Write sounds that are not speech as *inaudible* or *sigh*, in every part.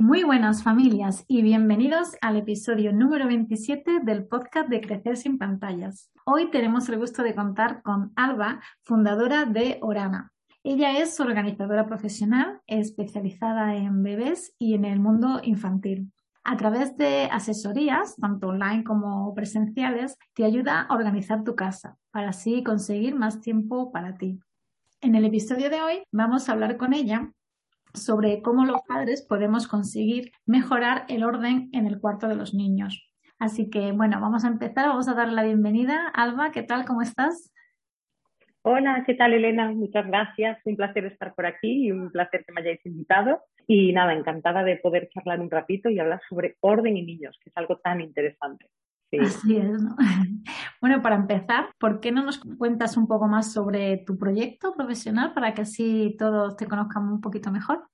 Muy buenas familias y bienvenidos al episodio número 27 del podcast de Crecer sin pantallas. Hoy tenemos el gusto de contar con Alba, fundadora de Orana. Ella es organizadora profesional especializada en bebés y en el mundo infantil. A través de asesorías, tanto online como presenciales, te ayuda a organizar tu casa para así conseguir más tiempo para ti. En el episodio de hoy vamos a hablar con ella sobre cómo los padres podemos conseguir mejorar el orden en el cuarto de los niños. Así que, bueno, vamos a empezar. Vamos a darle la bienvenida. Alba, ¿qué tal? ¿Cómo estás? Hola, ¿qué tal Elena? Muchas gracias. Un placer estar por aquí y un placer que me hayáis invitado. Y nada, encantada de poder charlar un ratito y hablar sobre orden y niños, que es algo tan interesante. Así es, ¿no? *laughs* Bueno, para empezar, ¿por qué no nos cuentas un poco más sobre tu proyecto profesional para que así todos te conozcan un poquito mejor?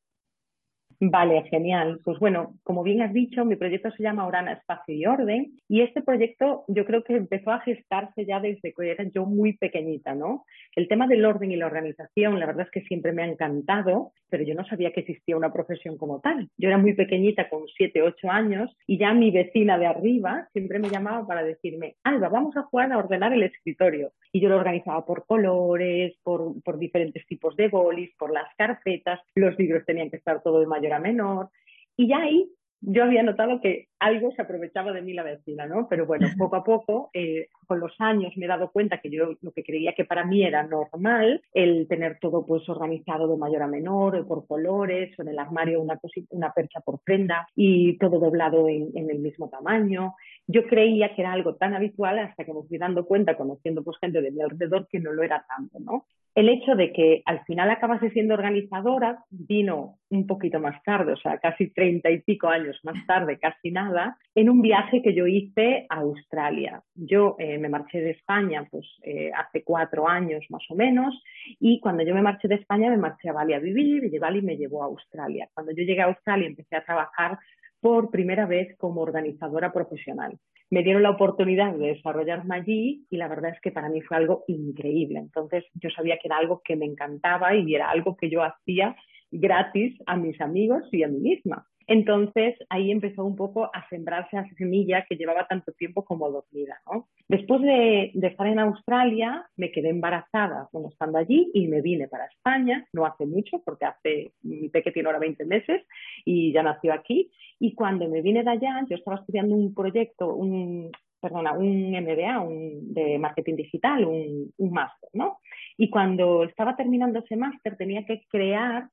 Vale, genial. Pues bueno, como bien has dicho, mi proyecto se llama Orana Espacio y Orden y este proyecto yo creo que empezó a gestarse ya desde que era yo muy pequeñita, ¿no? El tema del orden y la organización, la verdad es que siempre me ha encantado, pero yo no sabía que existía una profesión como tal. Yo era muy pequeñita, con 7, 8 años, y ya mi vecina de arriba siempre me llamaba para decirme, Alba, vamos a jugar a ordenar el escritorio. Y yo lo organizaba por colores, por, por diferentes tipos de bolis, por las carpetas, los libros tenían que estar todo de mayor a menor. Y ya ahí yo había notado que algo se aprovechaba de mí la vecina, ¿no? Pero bueno, *laughs* poco a poco, eh, con los años me he dado cuenta que yo lo que creía que para mí era normal, el tener todo pues organizado de mayor a menor, por colores, o en el armario una, una percha por prenda y todo doblado en, en, el mismo tamaño. Yo creía que era algo tan habitual hasta que me fui dando cuenta, conociendo pues gente de mi alrededor, que no lo era tanto, ¿no? el hecho de que al final acabase siendo organizadora vino un poquito más tarde, o sea, casi treinta y pico años más tarde, casi nada, en un viaje que yo hice a Australia. Yo eh, me marché de España pues eh, hace cuatro años más o menos y cuando yo me marché de España me marché a Bali a vivir y Bali me llevó a Australia. Cuando yo llegué a Australia empecé a trabajar por primera vez como organizadora profesional me dieron la oportunidad de desarrollarme allí y la verdad es que para mí fue algo increíble. Entonces yo sabía que era algo que me encantaba y era algo que yo hacía gratis a mis amigos y a mí misma. Entonces ahí empezó un poco a sembrarse esa semilla que llevaba tanto tiempo como dormida. ¿no? Después de, estar en Australia me quedé embarazada bueno, estando allí y me vine para España, no hace mucho porque hace, mi peque tiene ahora 20 meses y ya nació aquí. Y cuando me vine de allá, yo estaba estudiando un proyecto, un, perdona, un MBA un, de marketing digital, un, un máster, ¿no? Y cuando estaba terminando ese máster tenía que crear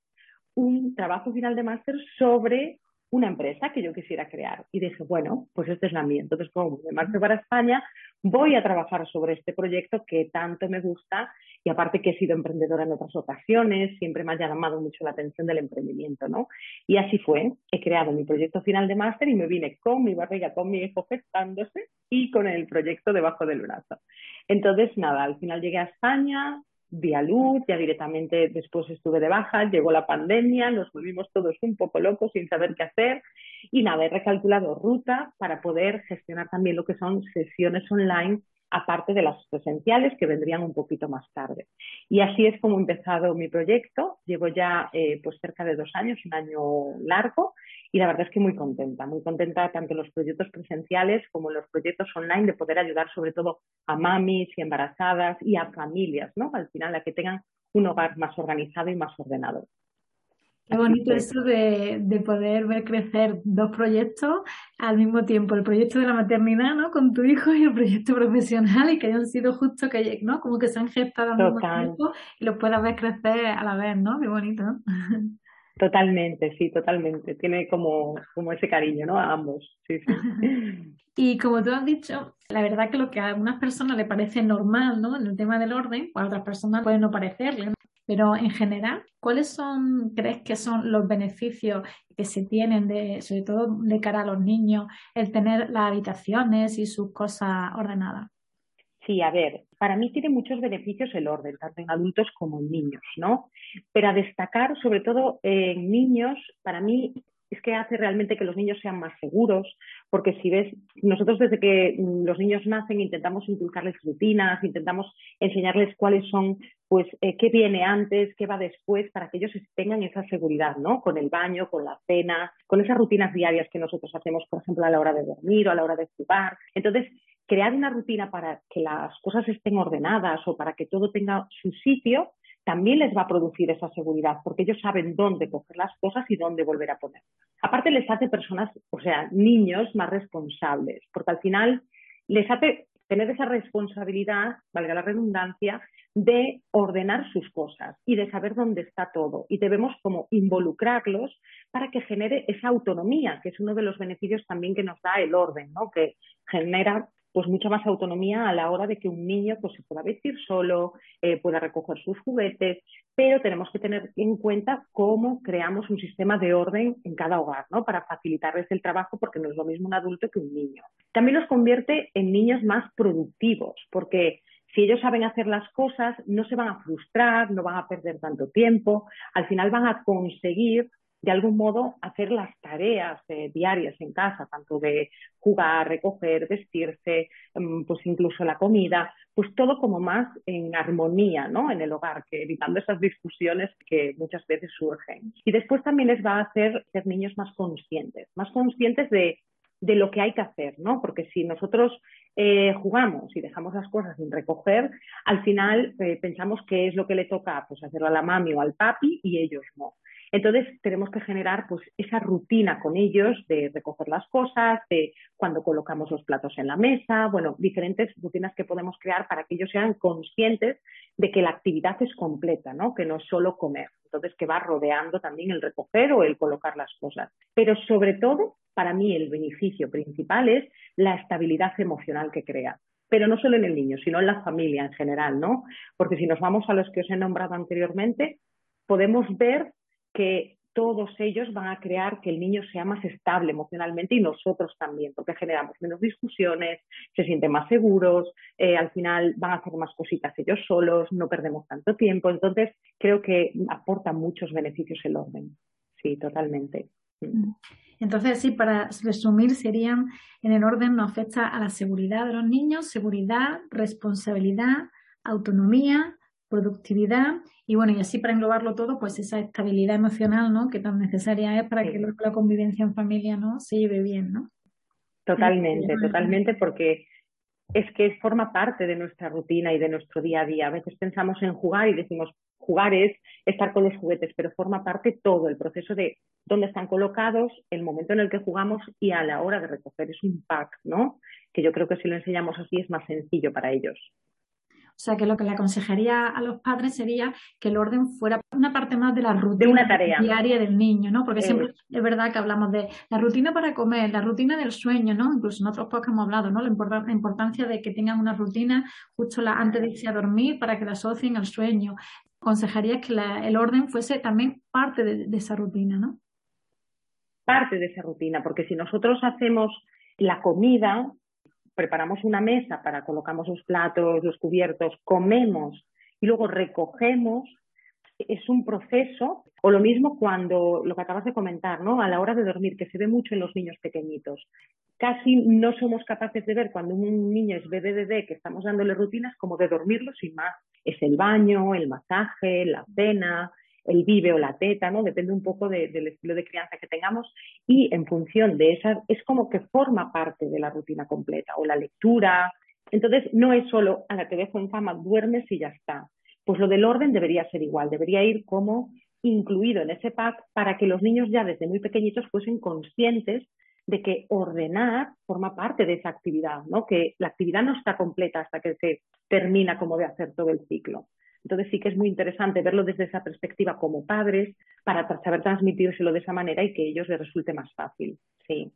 un trabajo final de máster sobre una empresa que yo quisiera crear. Y dije, bueno, pues esta es la mía. Entonces, como me marcho para España, voy a trabajar sobre este proyecto que tanto me gusta y aparte que he sido emprendedora en otras ocasiones, siempre me ha llamado mucho la atención del emprendimiento, ¿no? Y así fue. He creado mi proyecto final de máster y me vine con mi barriga, con mi hijo gestándose y con el proyecto debajo del brazo. Entonces, nada, al final llegué a España, vía luz, ya directamente después estuve de baja, llegó la pandemia, nos volvimos todos un poco locos sin saber qué hacer y nada, he recalculado ruta para poder gestionar también lo que son sesiones online aparte de las presenciales que vendrían un poquito más tarde. Y así es como he empezado mi proyecto. Llevo ya eh, pues cerca de dos años, un año largo, y la verdad es que muy contenta, muy contenta tanto en los proyectos presenciales como en los proyectos online de poder ayudar sobre todo a mamis y embarazadas y a familias, ¿no? Al final a que tengan un hogar más organizado y más ordenado. Qué bonito eso de, de, poder ver crecer dos proyectos al mismo tiempo, el proyecto de la maternidad, ¿no? Con tu hijo y el proyecto profesional y que hayan sido justo que, ¿no? Como que se han gestado al mismo tiempo y los puedas ver crecer a la vez, ¿no? Qué bonito, ¿no? Totalmente, sí, totalmente. Tiene como, como ese cariño, ¿no? A ambos, sí, sí. *laughs* Y como tú has dicho, la verdad que lo que a algunas personas le parece normal, ¿no? En el tema del orden, pues a otras personas puede no parecerle. ¿no? Pero en general, ¿cuáles son, crees que son los beneficios que se tienen, de, sobre todo de cara a los niños, el tener las habitaciones y sus cosas ordenadas? Sí, a ver, para mí tiene muchos beneficios el orden, tanto en adultos como en niños, ¿no? Pero a destacar, sobre todo en niños, para mí es que hace realmente que los niños sean más seguros, porque si ves, nosotros desde que mm, los niños nacen intentamos inculcarles rutinas, intentamos enseñarles cuáles son, pues, eh, qué viene antes, qué va después, para que ellos tengan esa seguridad, ¿no? Con el baño, con la cena, con esas rutinas diarias que nosotros hacemos, por ejemplo, a la hora de dormir o a la hora de jugar. Entonces, crear una rutina para que las cosas estén ordenadas o para que todo tenga su sitio, también les va a producir esa seguridad, porque ellos saben dónde coger las cosas y dónde volver a poner. Aparte les hace personas, o sea, niños más responsables, porque al final les hace tener esa responsabilidad, valga la redundancia, de ordenar sus cosas y de saber dónde está todo. Y debemos como involucrarlos para que genere esa autonomía, que es uno de los beneficios también que nos da el orden, ¿no? que genera pues mucha más autonomía a la hora de que un niño pues, se pueda vestir solo, eh, pueda recoger sus juguetes, pero tenemos que tener en cuenta cómo creamos un sistema de orden en cada hogar, ¿no? Para facilitarles el trabajo, porque no es lo mismo un adulto que un niño. También los convierte en niños más productivos, porque si ellos saben hacer las cosas, no se van a frustrar, no van a perder tanto tiempo, al final van a conseguir de algún modo hacer las tareas eh, diarias en casa, tanto de jugar, recoger, vestirse, mm, pues incluso la comida, pues todo como más en armonía, ¿no? En el hogar, que evitando esas discusiones que muchas veces surgen. Y después también les va a hacer ser niños más conscientes, más conscientes de, lo que hay que hacer, ¿no? Porque si nosotros eh, jugamos y dejamos las cosas sin recoger, al final eh, pensamos que es lo que le toca pues hacerlo a la mami o al papi y ellos no. Entonces tenemos que generar pues esa rutina con ellos de recoger las cosas, de cuando colocamos los platos en la mesa, bueno, diferentes rutinas que podemos crear para que ellos sean conscientes de que la actividad es completa, ¿no? Que no es solo comer. Entonces que va rodeando también el recoger o el colocar las cosas. Pero sobre todo, para mí el beneficio principal es la estabilidad emocional que crea pero no solo en el niño, sino en la familia en general, ¿no? Porque si nos vamos a los que os he nombrado anteriormente, podemos ver que todos ellos van a crear que el niño sea más estable emocionalmente y nosotros también, porque generamos menos discusiones, se sienten más seguros, eh, al final van a hacer más cositas ellos solos, no perdemos tanto tiempo. Entonces, creo que aporta muchos beneficios el orden. Sí, totalmente. Mm. Entonces, sí, para resumir, serían en el orden nos afecta a la seguridad de los niños, seguridad, responsabilidad, autonomía, productividad y bueno, y así para englobarlo todo, pues esa estabilidad emocional, ¿no? Que tan necesaria es para que la convivencia en familia, ¿no? Se lleve bien, ¿no? Totalmente, totalmente, porque es que forma parte de nuestra rutina y de nuestro día a día. A veces pensamos en jugar y decimos, jugar es estar con los juguetes, pero forma parte todo, el proceso de dónde están colocados, el momento en el que jugamos y a la hora de recoger. Es un pack, ¿no? Que yo creo que si lo enseñamos así es más sencillo para ellos. O sea, que lo que le aconsejaría a los padres sería que el orden fuera una parte más de la rutina diaria del niño, ¿no? Porque siempre es verdad que hablamos de la rutina para comer, la rutina del sueño, ¿no? Incluso en otros podcasts hemos hablado, ¿no? La, importancia de que tengan una rutina justo la, antes de irse a dormir para que la asocien al sueño. Aconsejaría que el orden fuese también parte de esa rutina, ¿no? Parte de esa rutina, porque si nosotros hacemos la comida, preparamos una mesa para colocamos los platos, los cubiertos, comemos y luego recogemos, es un proceso, o lo mismo cuando lo que acabas de comentar, ¿no? A la hora de dormir, que se ve mucho en los niños pequeñitos. Casi no somos capaces de ver cuando un niño es bebé bebé que estamos dándole rutinas como de dormirlo sin más. Es el baño, el masaje, la cena, el vive o la teta, ¿no? Depende un poco del estilo de crianza que tengamos y en función de esa, es como que forma parte de la rutina completa o la lectura. Entonces, no es solo a la que dejo en cama, duermes y ya está. Pues lo del orden debería ser igual, debería ir como incluido en ese pack para que los niños ya desde muy pequeñitos fuesen conscientes de que ordenar forma parte de esa actividad, ¿no? Que la actividad no está completa hasta que se termina como de hacer todo el ciclo. Entonces sí que es muy interesante verlo desde esa perspectiva como padres para saber transmitírselo de esa manera y que a ellos les resulte más fácil. Sí.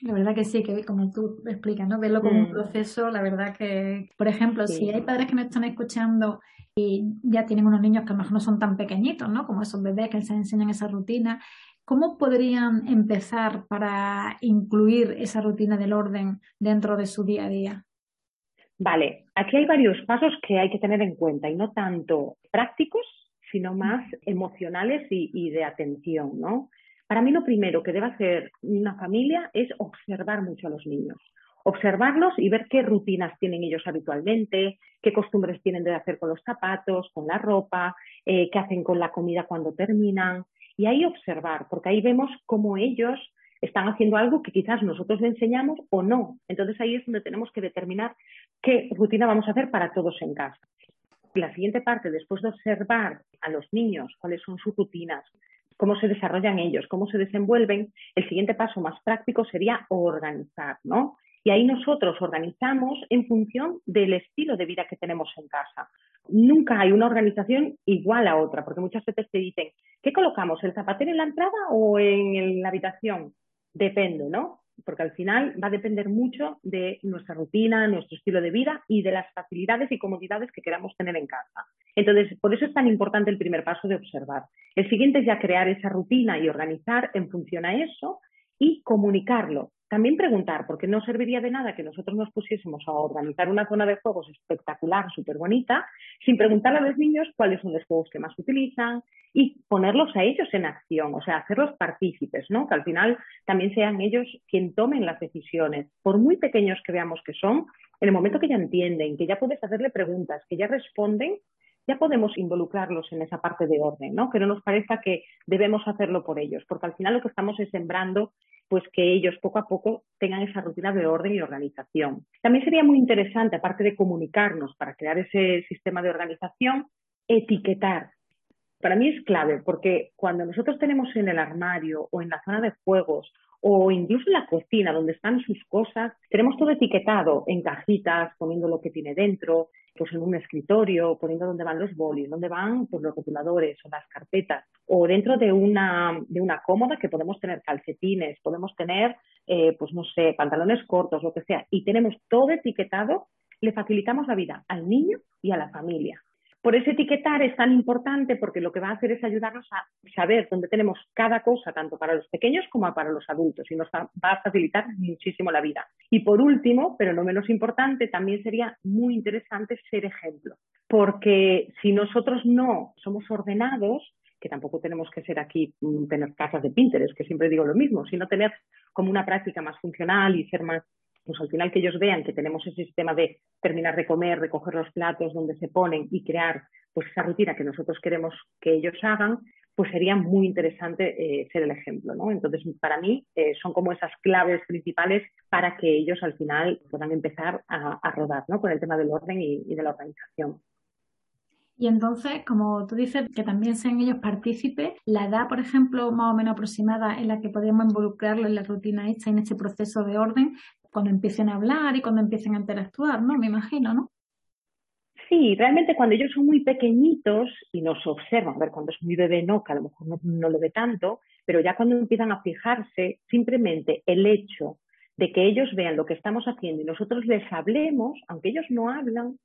La verdad que sí, que como tú explicas, ¿no? Verlo como un mm. proceso, la verdad que, por ejemplo, si hay padres que me están escuchando y ya tienen unos niños que a lo mejor no son tan pequeñitos, ¿no? Como esos bebés que se enseñan esa rutina, ¿cómo podrían empezar para incluir esa rutina del orden dentro de su día a día? Vale, aquí hay varios pasos que hay que tener en cuenta y no tanto prácticos, sino más emocionales y, de atención, ¿no? Para mí lo primero que debe hacer una familia es observar mucho a los niños observarlos y ver qué rutinas tienen ellos habitualmente, qué costumbres tienen de hacer con los zapatos, con la ropa, eh, qué hacen con la comida cuando terminan. Y ahí observar, porque ahí vemos cómo ellos están haciendo algo que quizás nosotros le enseñamos o no. Entonces ahí es donde tenemos que determinar qué rutina vamos a hacer para todos en casa. La siguiente parte, después de observar a los niños cuáles son sus rutinas, cómo se desarrollan ellos, cómo se desenvuelven, el siguiente paso más práctico sería organizar, ¿no? Y ahí nosotros organizamos en función del estilo de vida que tenemos en casa. Nunca hay una organización igual a otra, porque muchas veces te dicen, ¿qué colocamos? ¿El zapatero en la entrada o en la habitación? Depende, ¿no? Porque al final va a depender mucho de nuestra rutina, nuestro estilo de vida y de las facilidades y comodidades que queramos tener en casa. Entonces, por eso es tan importante el primer paso de observar. El siguiente es ya crear esa rutina y organizar en función a eso y comunicarlo. También preguntar, porque no serviría de nada que nosotros nos pusiésemos a organizar una zona de juegos espectacular, súper bonita, sin preguntarle a los niños cuáles son los juegos que más utilizan y ponerlos a ellos en acción, o sea, hacerlos partícipes, ¿no? Que al final también sean ellos quien tomen las decisiones. Por muy pequeños que veamos que son, en el momento que ya entienden, que ya puedes hacerle preguntas, que ya responden, ya podemos involucrarlos en esa parte de orden, ¿no? Que no nos parezca que debemos hacerlo por ellos, porque al final lo que estamos es sembrando pues que ellos poco a poco tengan esa rutina de orden y organización. También sería muy interesante, aparte de comunicarnos para crear ese sistema de organización, etiquetar. Para mí es clave porque cuando nosotros tenemos en el armario o en la zona de juegos o incluso en la cocina donde están sus cosas, tenemos todo etiquetado en cajitas, poniendo lo que tiene dentro, pues en un escritorio, poniendo dónde van los bolis, dónde van pues, los rotuladores o las carpetas, o dentro de una, de una cómoda que podemos tener calcetines, podemos tener, eh, pues no sé, pantalones cortos, lo que sea, y tenemos todo etiquetado, le facilitamos la vida al niño y a la familia. Por eso etiquetar es tan importante porque lo que va a hacer es ayudarnos a saber dónde tenemos cada cosa, tanto para los pequeños como para los adultos, y nos va a facilitar muchísimo la vida. Y por último, pero no menos importante, también sería muy interesante ser ejemplo, porque si nosotros no somos ordenados, que tampoco tenemos que ser aquí, mm, tener casas de Pinterest, que siempre digo lo mismo, sino tener como una práctica más funcional y ser más pues al final que ellos vean que tenemos ese sistema de terminar de comer, recoger los platos donde se ponen y crear pues esa rutina que nosotros queremos que ellos hagan, pues sería muy interesante eh, ser el ejemplo, ¿no? Entonces, para mí eh, son como esas claves principales para que ellos al final puedan empezar a, rodar, ¿no? Con el tema del orden y, de la organización. Y entonces, como tú dices, que también sean ellos partícipes, la edad, por ejemplo, más o menos aproximada en la que podemos involucrarlos en la rutina esta, en este proceso de orden, cuando empiecen a hablar y cuando empiecen a interactuar, ¿no? Me imagino, ¿no? Sí, realmente cuando ellos son muy pequeñitos y nos observan, a ver, cuando es muy bebé no, que a lo mejor no, lo ve tanto, pero ya cuando empiezan a fijarse, simplemente el hecho de que ellos vean lo que estamos haciendo y nosotros les hablemos, aunque ellos no hablan,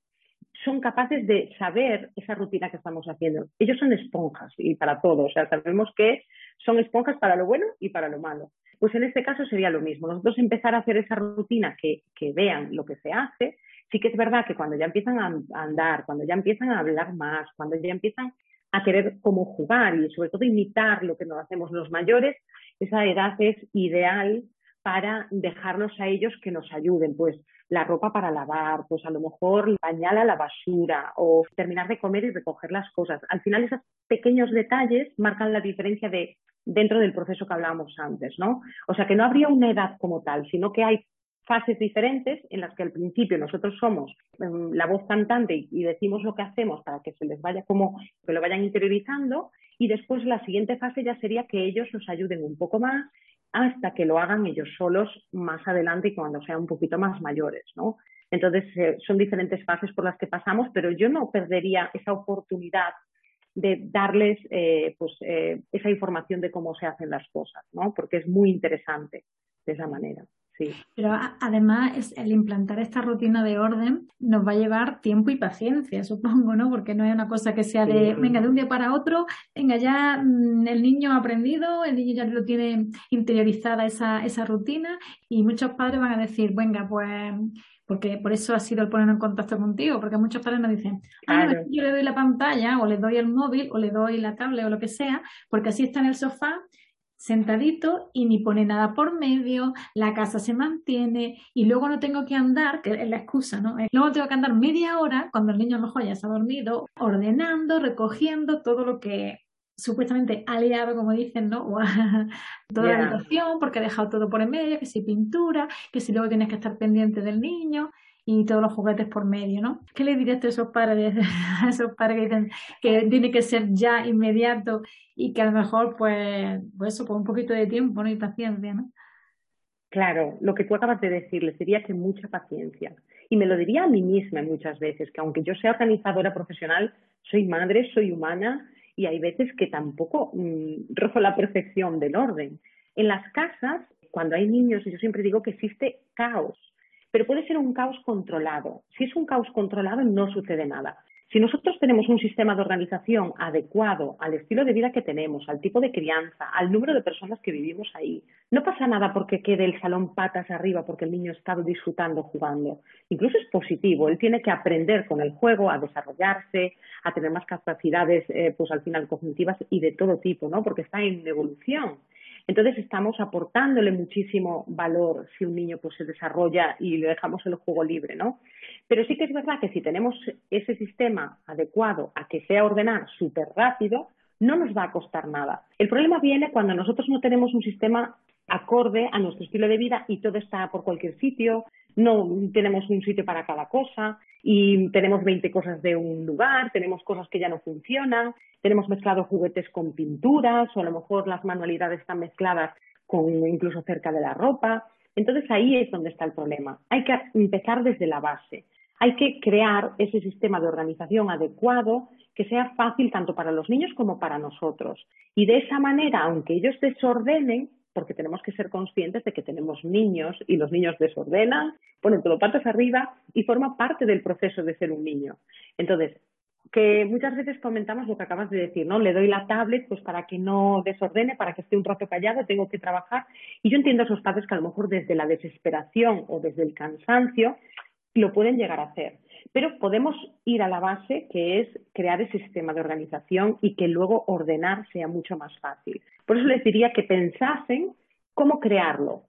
son capaces de saber esa rutina que estamos haciendo. Ellos son esponjas y para todo, o sea, sabemos que son esponjas para lo bueno y para lo malo. Pues en este caso sería lo mismo. Nosotros empezar a hacer esa rutina que, vean lo que se hace. Sí que es verdad que cuando ya empiezan a andar, cuando ya empiezan a hablar más, cuando ya empiezan a querer como jugar y sobre todo imitar lo que nos hacemos los mayores, esa edad es ideal para dejarlos a ellos que nos ayuden, pues la ropa para lavar, pues a lo mejor pañal a la basura o terminar de comer y recoger las cosas. Al final esos pequeños detalles marcan la diferencia de dentro del proceso que hablábamos antes, ¿no? O sea que no habría una edad como tal, sino que hay fases diferentes en las que al principio nosotros somos em, la voz cantante y, decimos lo que hacemos para que se les vaya como que lo vayan interiorizando y después la siguiente fase ya sería que ellos nos ayuden un poco más hasta que lo hagan ellos solos más adelante y cuando sean un poquito más mayores, ¿no? Entonces eh, son diferentes fases por las que pasamos, pero yo no perdería esa oportunidad de darles eh, pues, eh, esa información de cómo se hacen las cosas, ¿no? Porque es muy interesante de esa manera. Sí. Pero además el implantar esta rutina de orden nos va a llevar tiempo y paciencia, *laughs* supongo, ¿no? Porque no es una cosa que sea de, venga, de un día para otro, venga, ya mm, el niño ha aprendido, el niño ya lo tiene interiorizada esa, esa rutina y muchos padres van a decir, venga, pues porque por eso ha sido el poner en contacto contigo, porque muchos padres nos dicen, ah, yo le doy la pantalla o le doy el móvil o le doy la tablet o lo que sea, porque así está en el sofá, sentadito y ni pone nada por medio, la casa se mantiene y luego no tengo que andar, que es la excusa, ¿no? Luego tengo que andar media hora cuando el niño a lo mejor ya se ha dormido, ordenando, recogiendo todo lo que supuestamente ha liado, como dicen, ¿no? *laughs* toda la habitación porque ha dejado todo por en medio, que si pintura, que si luego tienes que estar pendiente del niño y todos los juguetes por medio, ¿no? ¿Qué le dirías a esos padres, *laughs* a esos padres que dicen que tiene que ser ya inmediato y que a lo mejor, pues, pues eso, por un poquito de tiempo, ¿no? Y paciencia, ¿no? Claro, lo que tú acabas de decirle sería que mucha paciencia. Y me lo diría a mí misma muchas veces, que aunque yo sea organizadora profesional, soy madre, soy humana y hay veces que tampoco mm, rozo la perfección del orden. En las casas, cuando hay niños, yo siempre digo que existe caos pero puede ser un caos controlado. Si es un caos controlado, no sucede nada. Si nosotros tenemos un sistema de organización adecuado al estilo de vida que tenemos, al tipo de crianza, al número de personas que vivimos ahí, no pasa nada porque quede el salón patas arriba porque el niño está disfrutando jugando. Incluso es positivo, él tiene que aprender con el juego a desarrollarse, a tener más capacidades, eh, pues al final cognitivas y de todo tipo, ¿no? Porque está en evolución. Entonces estamos aportándole muchísimo valor si un niño pues se desarrolla y le dejamos el juego libre, ¿no? Pero sí que es verdad que si tenemos ese sistema adecuado a que sea ordenar súper rápido, no nos va a costar nada. El problema viene cuando nosotros no tenemos un sistema acorde a nuestro estilo de vida y todo está por cualquier sitio, no tenemos un sitio para cada cosa y tenemos 20 cosas de un lugar, tenemos cosas que ya no funcionan, tenemos mezclados juguetes con pinturas o a lo mejor las manualidades están mezcladas con incluso cerca de la ropa. Entonces ahí es donde está el problema. Hay que empezar desde la base. Hay que crear ese sistema de organización adecuado que sea fácil tanto para los niños como para nosotros. Y de esa manera, aunque ellos desordenen, porque tenemos que ser conscientes de que tenemos niños y los niños desordenan, ponen todo patas arriba y forma parte del proceso de ser un niño. Entonces, que muchas veces comentamos lo que acabas de decir, ¿no? Le doy la tablet pues para que no desordene, para que esté un rato callado, tengo que trabajar. Y yo entiendo a esos padres que a lo mejor desde la desesperación o desde el cansancio lo pueden llegar a hacer. Pero podemos ir a la base, que es crear ese sistema de organización y que luego ordenar sea mucho más fácil. Por eso les diría que pensasen cómo crearlo.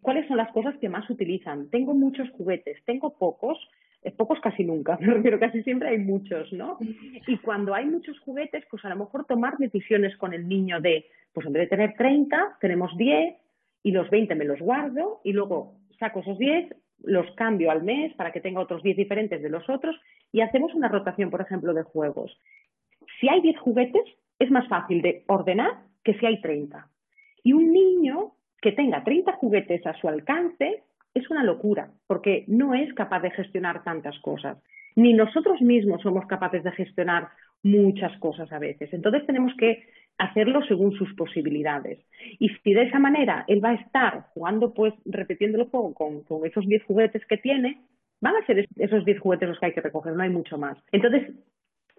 ¿Cuáles son las cosas que más utilizan? Tengo muchos juguetes, tengo pocos, eh, pocos casi nunca, *laughs* pero casi siempre hay muchos, ¿no? Y cuando hay muchos juguetes, pues a lo mejor tomar decisiones con el niño de, pues en vez de tener 30, tenemos 10 y los 20 me los guardo y luego saco esos 10, los cambio al mes para que tenga otros 10 diferentes de los otros y hacemos una rotación, por ejemplo, de juegos. Si hay 10 juguetes, es más fácil de ordenar que si hay 30. Y un niño que tenga 30 juguetes a su alcance es una locura, porque no es capaz de gestionar tantas cosas. Ni nosotros mismos somos capaces de gestionar muchas cosas a veces. Entonces tenemos que hacerlo según sus posibilidades. Y si de esa manera él va a estar jugando, pues repitiendo el juego con, esos 10 juguetes que tiene, van a ser esos 10 juguetes los que hay que recoger, no hay mucho más. Entonces,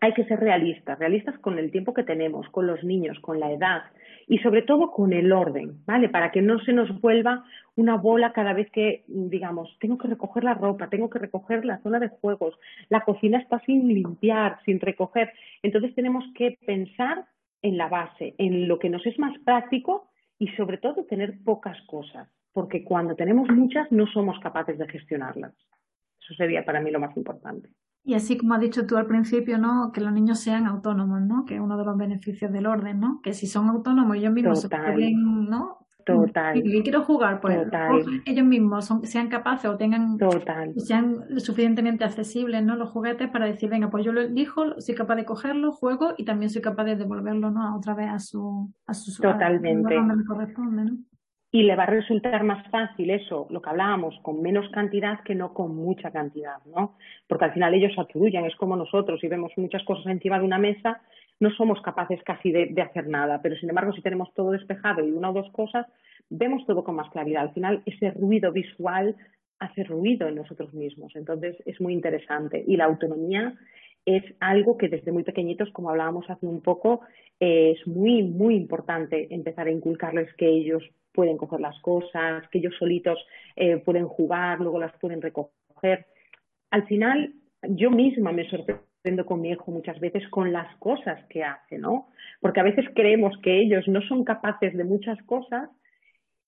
hay que ser realistas, realistas con el tiempo que tenemos, con los niños, con la edad y sobre todo con el orden, ¿vale? Para que no se nos vuelva una bola cada vez que, digamos, tengo que recoger la ropa, tengo que recoger la zona de juegos, la cocina está sin limpiar, sin recoger. Entonces tenemos que pensar en la base, en lo que nos es más práctico y sobre todo tener pocas cosas, porque cuando tenemos muchas no somos capaces de gestionarlas. Eso sería para mí lo más importante. Y así como has dicho tú al principio, ¿no? Que los niños sean autónomos, ¿no? Que es uno de los beneficios del orden, ¿no? Que si son autónomos ellos mismos se pueden, ¿no? Total. Y quiero jugar, pues ellos mismos son, sean capaces o tengan Total. sean suficientemente accesibles, ¿no? Los juguetes para decir, venga, pues yo lo elijo, soy capaz de cogerlo, juego y también soy capaz de devolverlo, ¿no? Otra vez a su a su Totalmente. A, me corresponde, ¿no? y le va a resultar más fácil eso, lo que hablábamos, con menos cantidad que no con mucha cantidad, ¿no? Porque al final ellos atribuyen, es como nosotros, si vemos muchas cosas encima de una mesa, no somos capaces casi de, hacer nada, pero sin embargo si tenemos todo despejado y una o dos cosas, vemos todo con más claridad. Al final ese ruido visual hace ruido en nosotros mismos, entonces es muy interesante. Y la autonomía es algo que desde muy pequeñitos, como hablábamos hace un poco, es muy, muy importante empezar a inculcarles que ellos pueden coger las cosas, que ellos solitos eh, pueden jugar, luego las pueden recoger. Al final, yo misma me sorprendo aprendo con mi hijo muchas veces con las cosas que hace, ¿no? Porque a veces creemos que ellos no son capaces de muchas cosas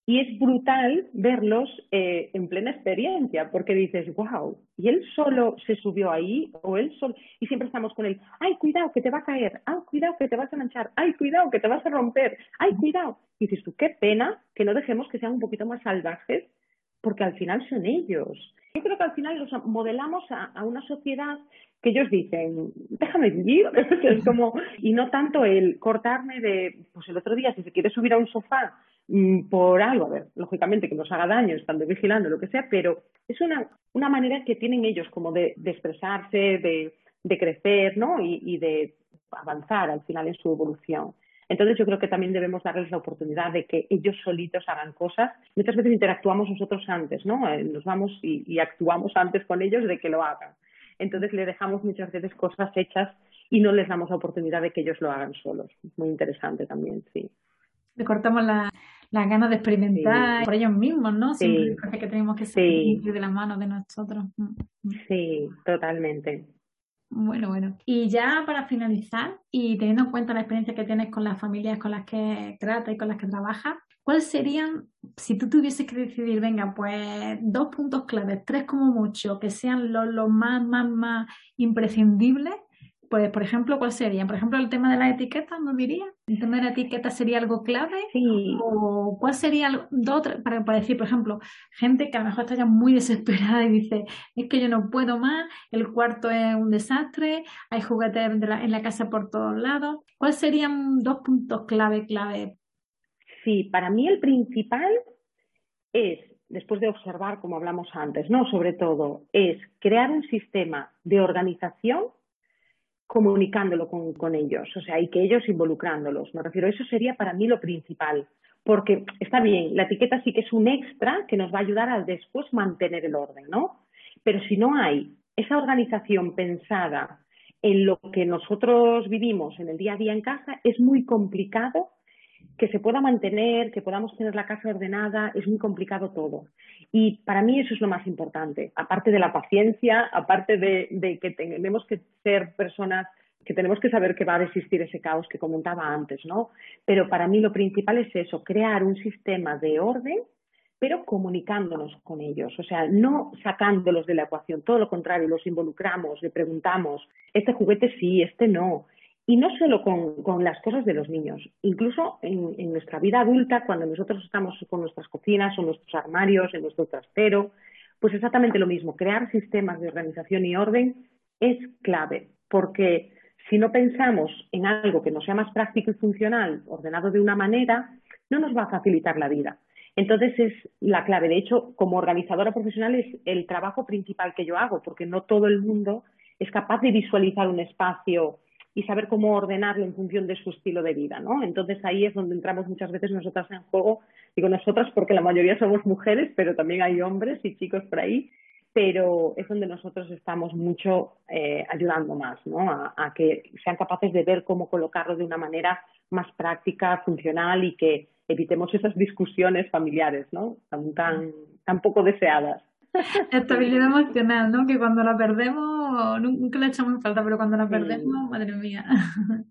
y es brutal verlos eh, en plena experiencia, porque dices, wow, y él solo se subió ahí, o él solo, y siempre estamos con él, ay, cuidado, que te va a caer, ay, cuidado, que te vas a manchar, ay, cuidado, que te vas a romper, ay, cuidado. Y dices tú, qué pena que no dejemos que sean un poquito más salvajes, porque al final son ellos. Yo creo que al final los modelamos a, una sociedad que ellos dicen, déjame vivir, *laughs* es como, y no tanto el cortarme de, pues el otro día, si se quiere subir a un sofá mm, por algo, a ver, lógicamente que nos haga daño estando vigilando, lo que sea, pero es una, una manera que tienen ellos como de, expresarse, de, de, crecer, ¿no? Y, y de avanzar al final en su evolución. Entonces yo creo que también debemos darles la oportunidad de que ellos solitos hagan cosas. Muchas veces interactuamos nosotros antes, ¿no? Eh, nos vamos y, actuamos antes con ellos de que lo hagan. Entonces le dejamos muchas veces cosas hechas y no les damos la oportunidad de que ellos lo hagan solos. Muy interesante también, sí. Le cortamos las ganas de experimentar por ellos mismos, ¿no? Siempre sí. que tenemos que seguir de la mano de nosotros. Mm, mm. Sí, totalmente. Bueno, bueno. Y ya para finalizar, y teniendo en cuenta la experiencia que tienes con las familias con las que tratas y con las que trabajas, ¿cuáles serían, si tú tuvieses que decidir, venga, pues dos puntos claves, tres como mucho, que sean los, los más, más, más imprescindibles pues, por ejemplo, ¿cuál sería? Por ejemplo, el tema de la etiqueta, ¿no diría? ¿El tema de la etiqueta sería algo clave? Sí. ¿O cuál sería para, para, decir, por ejemplo, gente que a lo mejor está ya muy *laughs* desesperada y dice, es que yo no puedo más, el cuarto es un desastre, hay juguetes en la casa por todos lados. ¿Cuáles serían dos puntos clave, clave? Sí, para mí el principal es después de observar, como hablamos antes, ¿no? Sobre todo, es crear un sistema de organización comunicándolo con, ellos, o sea, y que ellos involucrándolos. Me refiero, eso sería para mí lo principal, porque está bien, la etiqueta sí que es un extra que nos va a ayudar a después mantener el orden, ¿no? Pero si no hay esa organización pensada en lo que nosotros vivimos en el día a día en casa, es muy complicado que se pueda mantener, que podamos tener la casa ordenada, es muy complicado todo. Y para mí eso es lo más importante, aparte de la paciencia, aparte de, que tenemos que ser personas que tenemos que saber que va a existir ese caos que comentaba antes, ¿no? Pero para mí lo principal es eso, crear un sistema de orden, pero comunicándonos con ellos, o sea, no sacándolos de la ecuación, todo lo contrario, los involucramos, le preguntamos, este juguete sí, este no, y no solo con, las cosas de los niños, incluso en, nuestra vida adulta, cuando nosotros estamos con nuestras cocinas o nuestros armarios, en nuestro trastero, pues exactamente lo mismo. Crear sistemas de organización y orden es clave, porque si no pensamos en algo que no sea más práctico y funcional, ordenado de una manera, no nos va a facilitar la vida. Entonces es la clave. De hecho, como organizadora profesional es el trabajo principal que yo hago, porque no todo el mundo es capaz de visualizar un espacio y saber cómo ordenarlo en función de su estilo de vida, ¿no? Entonces ahí es donde entramos muchas veces nosotras en juego, digo nosotras porque la mayoría somos mujeres, pero también hay hombres y chicos por ahí, pero es donde nosotros estamos mucho eh, ayudando más, ¿no? A, que sean capaces de ver cómo colocarlo de una manera más práctica, funcional y que evitemos esas discusiones familiares, ¿no? Tan, tan, tan poco deseadas. *laughs* Estabilidad emocional, ¿no? Que cuando la perdemos, nunca la echamos en falta, pero cuando la perdemos, madre mía. *laughs*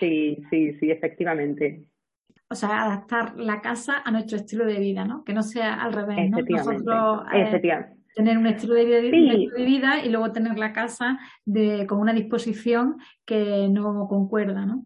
Sí, sí, sí, efectivamente. O sea, adaptar la casa a nuestro estilo de vida, ¿no? Que no sea al revés, ¿no? Nosotros eh, tener un estilo de vida, de vida y luego tener la casa de, con una disposición que no concuerda, ¿no?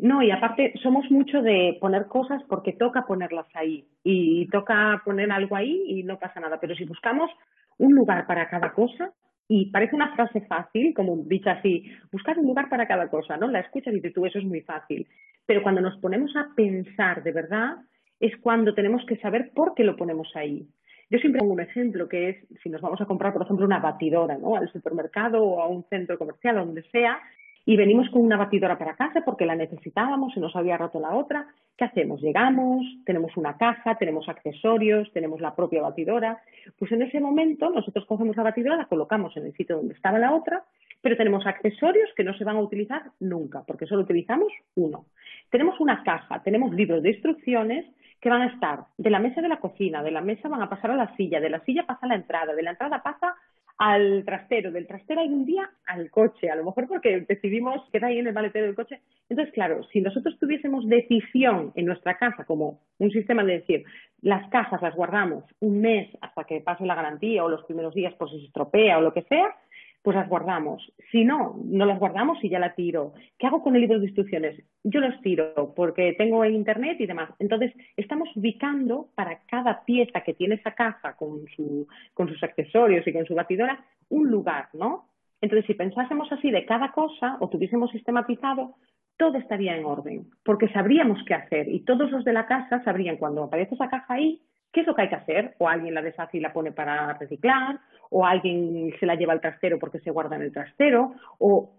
No, y aparte somos mucho de poner cosas porque toca ponerlas ahí y toca poner algo ahí y no pasa nada. Pero si buscamos un lugar para cada cosa, y parece una frase fácil, como dicho así, buscar un lugar para cada cosa, ¿no? La escuchas y dices tú, eso es muy fácil. Pero cuando nos ponemos a pensar de verdad, es cuando tenemos que saber por qué lo ponemos ahí. Yo siempre pongo un ejemplo que es si nos vamos a comprar, por ejemplo, una batidora, ¿no? Al supermercado o a un centro comercial, o donde sea, y venimos con una batidora para casa porque la necesitábamos, se nos había roto la otra. ¿Qué hacemos? Llegamos, tenemos una caja, tenemos accesorios, tenemos la propia batidora. Pues en ese momento nosotros cogemos la batidora, la colocamos en el sitio donde estaba la otra, pero tenemos accesorios que no se van a utilizar nunca porque solo utilizamos uno. Tenemos una caja, tenemos libros de instrucciones que van a estar de la mesa de la cocina, de la mesa van a pasar a la silla, de la silla pasa a la entrada, de la entrada pasa al trastero, del trastero un día al coche, a lo mejor porque decidimos queda ahí en el maletero del coche. Entonces, claro, si nosotros tuviésemos decisión en nuestra casa, como un sistema de decir, las cajas las guardamos un mes hasta que pase la garantía o los primeros días por si se estropea o lo que sea, pues las guardamos. Si no, no las guardamos y ya la tiro. ¿Qué hago con el libro de instrucciones? Yo los tiro porque tengo en internet y demás. Entonces, estamos ubicando para cada pieza que tiene esa caja con, su, con sus accesorios y con su batidora un lugar, ¿no? Entonces, si pensásemos así de cada cosa o tuviésemos sistematizado, todo estaría en orden, porque sabríamos qué hacer y todos los de la casa sabrían cuando aparece esa caja ahí, qué es lo que hay que hacer, o alguien la deshace y la pone para reciclar, o alguien se la lleva al trastero porque se guarda en el trastero, o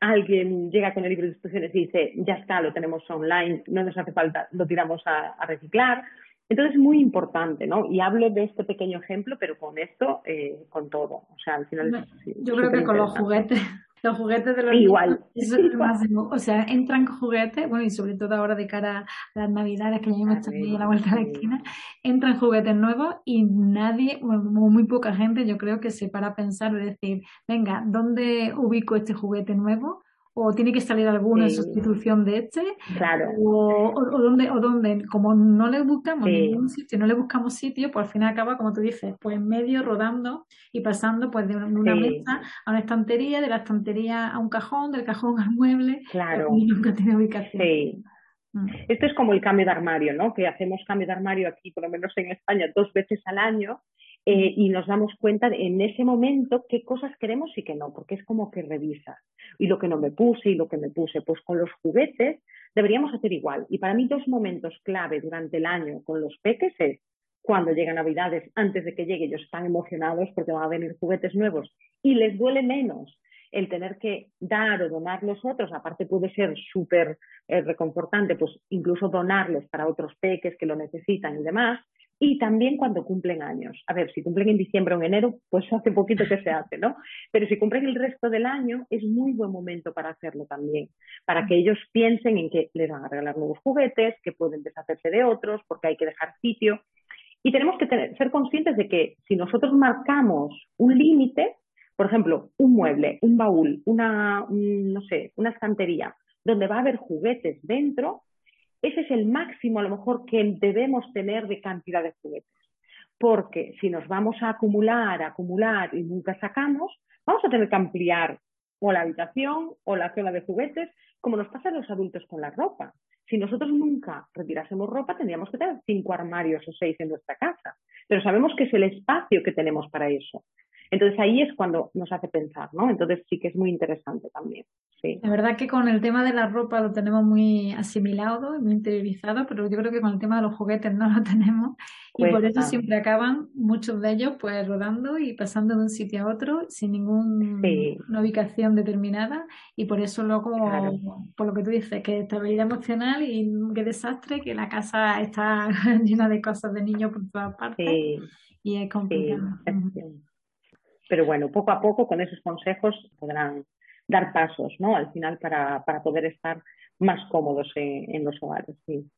alguien llega con el libro de instrucciones y dice, ya está, lo tenemos online, no nos hace falta, lo tiramos a, reciclar. Entonces es muy importante, ¿no? Y hablo de este pequeño ejemplo, pero con esto, eh, con todo. O sea, al final. Yo creo que con los juguetes los juguetes de los Igual. eso es lo máximo. O sea, entran juguetes, bueno, y sobre todo ahora de cara a las navidades, que ya hemos estado aquí a la vuelta de la esquina, entran juguetes nuevos y nadie, bueno, muy poca gente, yo creo que se para a pensar, de decir, venga, ¿dónde ubico este juguete nuevo? O tiene que salir alguno en sustitución de este, claro. o, o, donde, o donde, como no le buscamos ningún sitio, no le buscamos sitio, pues al final acaba, como tú dices, pues en medio rodando y pasando pues de una, mesa a una estantería, de la estantería a un cajón, del cajón al mueble, claro. y nunca tiene ubicación. Sí. Mm. Esto es como el cambio de armario, ¿no? Que hacemos cambio de armario aquí, por lo menos en España, dos veces al año eh, y nos damos cuenta en ese momento qué cosas queremos y qué no, porque es como que revisas. Y lo que no me puse y lo que me puse, pues con los juguetes deberíamos hacer igual. Y para mí dos momentos clave durante el año con los peques es cuando llegan Navidades, antes de que llegue, ellos están emocionados porque van a venir juguetes nuevos y les duele menos el tener que dar o donar los otros, aparte puede ser súper eh, reconfortante, pues incluso donarlos para otros peques que lo necesitan y demás, y también cuando cumplen años. A ver, si cumplen en diciembre o en enero, pues hace poquito que se hace, ¿no? Pero si cumplen el resto del año, es muy buen momento para hacerlo también, para que ellos piensen en que les van a regalar nuevos juguetes, que pueden deshacerse de otros, porque hay que dejar sitio. Y tenemos que ser conscientes de que si nosotros marcamos un límite, por ejemplo, un mueble, un baúl, una, no sé, una estantería, donde va a haber juguetes dentro, ese es el máximo a lo mejor que debemos tener de cantidad de juguetes. Porque si nos vamos a acumular, acumular y nunca sacamos, vamos a tener que ampliar o la habitación o la zona de juguetes, como nos pasa a los adultos con la ropa. Si nosotros nunca retirásemos ropa, tendríamos que tener cinco armarios o seis en nuestra casa. Pero sabemos que es el espacio que tenemos para eso. Entonces ahí es cuando nos hace pensar, ¿no? Entonces sí que es muy interesante también. Sí. La verdad que con el tema de la ropa lo tenemos muy asimilado y muy interiorizado, pero yo creo que con el tema de los juguetes no lo *laughs* tenemos y por eso siempre acaban muchos de ellos pues rodando y pasando de un sitio a otro sin ninguna ubicación determinada y por eso luego, por lo que tú dices, que estabilidad emocional y qué desastre, que la casa está *laughs* llena de cosas de niños por todas partes y es complicado. Pero bueno, poco a poco con esos consejos podrán dar pasos, ¿no? Al final para, para poder estar más cómodos en, los hogares, sí.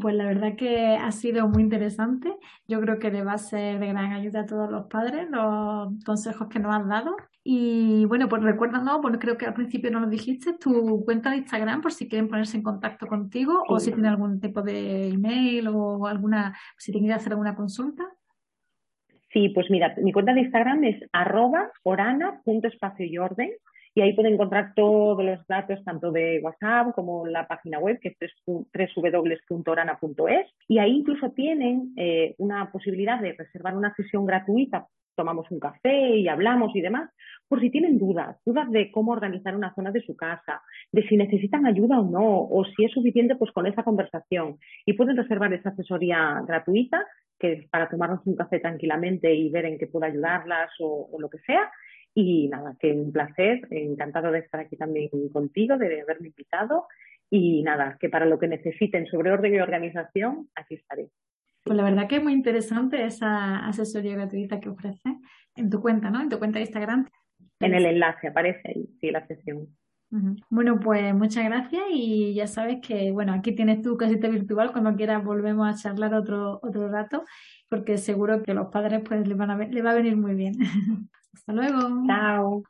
Pues la verdad que ha sido muy interesante. Yo creo que le va a ser de gran ayuda a todos los padres los consejos que nos has dado. Y bueno, pues recuérdanos, bueno, creo que al principio no lo dijiste, tu cuenta de Instagram por si quieren ponerse en contacto contigo o si tienen algún tipo de email o alguna, si tienen que hacer alguna consulta. Sí, pues mira, mi cuenta de Instagram es arroba orana.espacio y orden y ahí pueden encontrar todos los datos tanto de WhatsApp como la página web que es www.orana.es y ahí incluso tienen eh, una posibilidad de reservar una sesión gratuita tomamos un café y hablamos y demás, por si tienen dudas, dudas de cómo organizar una zona de su casa, de si necesitan ayuda o no, o si es suficiente pues con esa conversación. Y pueden reservar esa asesoría gratuita que es para tomarnos un café tranquilamente y ver en qué puedo ayudarlas o, lo que sea. Y nada, que un placer, encantado de estar aquí también contigo, de haberme invitado. Y nada, que para lo que necesiten sobre orden y organización, aquí estaré. Pues la verdad que es muy interesante esa asesoría gratuita que ofrece en tu cuenta, ¿no? En tu cuenta de Instagram. En el enlace aparece ahí, sí, la sesión. Bueno, pues muchas gracias y ya sabes que, bueno, aquí tienes tu casita virtual, cuando quieras volvemos a charlar otro, otro rato, porque seguro que los padres pues les, van a, les va a venir muy bien. *laughs* Hasta luego. Chao.